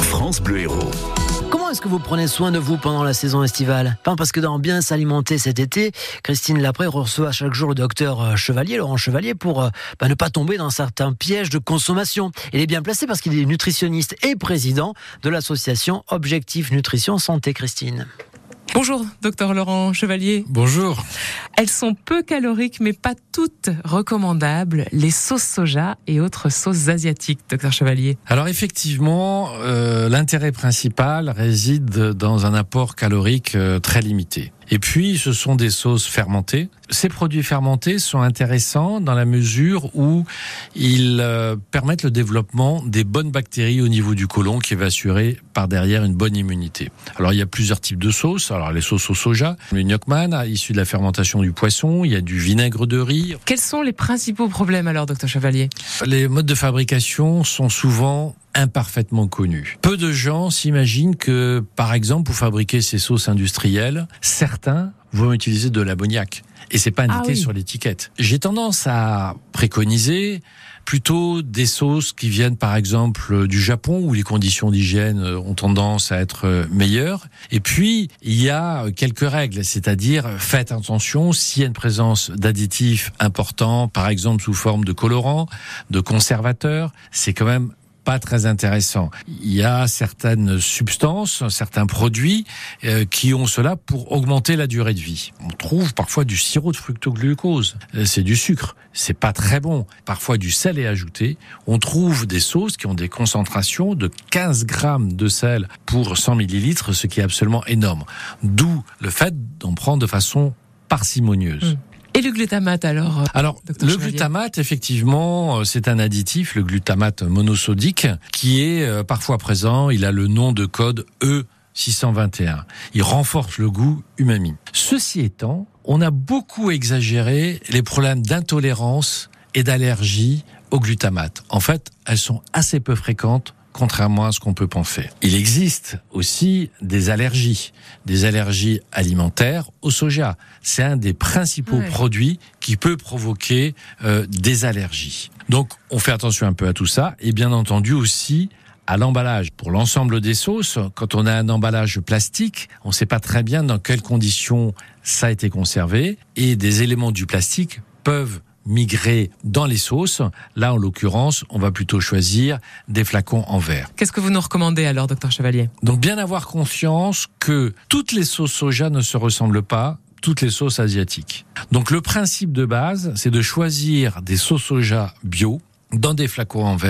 France Bleu Héros. Comment est-ce que vous prenez soin de vous pendant la saison estivale? Parce que dans Bien s'alimenter cet été, Christine Lapré reçoit chaque jour le docteur euh, Chevalier, Laurent Chevalier, pour euh, bah, ne pas tomber dans certains pièges de consommation. Il est bien placé parce qu'il est nutritionniste et président de l'association Objectif Nutrition Santé, Christine. Bonjour, docteur Laurent Chevalier. Bonjour. Elles sont peu caloriques, mais pas toutes recommandables, les sauces soja et autres sauces asiatiques, docteur Chevalier. Alors effectivement, euh, l'intérêt principal réside dans un apport calorique euh, très limité. Et puis, ce sont des sauces fermentées. Ces produits fermentés sont intéressants dans la mesure où ils euh, permettent le développement des bonnes bactéries au niveau du côlon qui va assurer par derrière une bonne immunité. Alors, il y a plusieurs types de sauces. Alors, les sauces au soja, le gnocchman, issu de la fermentation du poisson. Il y a du vinaigre de riz. Quels sont les principaux problèmes alors, docteur Chevalier? Les modes de fabrication sont souvent imparfaitement connu. Peu de gens s'imaginent que, par exemple, pour fabriquer ces sauces industrielles, certains vont utiliser de l'ammoniac. Et c'est pas indiqué ah sur l'étiquette. J'ai tendance à préconiser plutôt des sauces qui viennent par exemple du Japon où les conditions d'hygiène ont tendance à être meilleures. Et puis, il y a quelques règles, c'est-à-dire faites attention s'il y a une présence d'additifs importants, par exemple sous forme de colorants, de conservateurs, c'est quand même pas très intéressant. Il y a certaines substances, certains produits euh, qui ont cela pour augmenter la durée de vie. On trouve parfois du sirop de fructoglucose, euh, c'est du sucre, c'est pas très bon. Parfois du sel est ajouté. On trouve des sauces qui ont des concentrations de 15 grammes de sel pour 100 millilitres, ce qui est absolument énorme. D'où le fait d'en prendre de façon parcimonieuse. Mmh. Et le glutamate alors euh, Alors, le Chevalier. glutamate, effectivement, euh, c'est un additif, le glutamate monosodique, qui est euh, parfois présent. Il a le nom de code E621. Il renforce le goût umami. Ceci étant, on a beaucoup exagéré les problèmes d'intolérance et d'allergie au glutamate. En fait, elles sont assez peu fréquentes contrairement à ce qu'on peut penser. Il existe aussi des allergies, des allergies alimentaires au soja. C'est un des principaux produits qui peut provoquer euh, des allergies. Donc on fait attention un peu à tout ça et bien entendu aussi à l'emballage. Pour l'ensemble des sauces, quand on a un emballage plastique, on ne sait pas très bien dans quelles conditions ça a été conservé et des éléments du plastique peuvent migrer dans les sauces. Là, en l'occurrence, on va plutôt choisir des flacons en verre. Qu'est-ce que vous nous recommandez alors, docteur Chevalier? Donc, bien avoir conscience que toutes les sauces soja ne se ressemblent pas toutes les sauces asiatiques. Donc, le principe de base, c'est de choisir des sauces soja bio dans des flacons en verre.